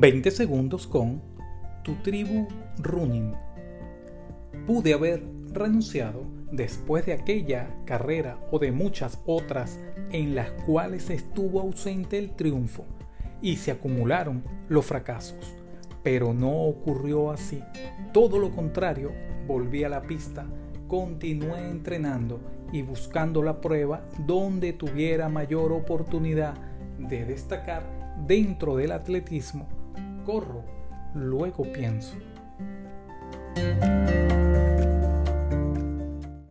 20 segundos con tu tribu running. Pude haber renunciado después de aquella carrera o de muchas otras en las cuales estuvo ausente el triunfo y se acumularon los fracasos. Pero no ocurrió así. Todo lo contrario, volví a la pista, continué entrenando y buscando la prueba donde tuviera mayor oportunidad de destacar dentro del atletismo corro, luego pienso.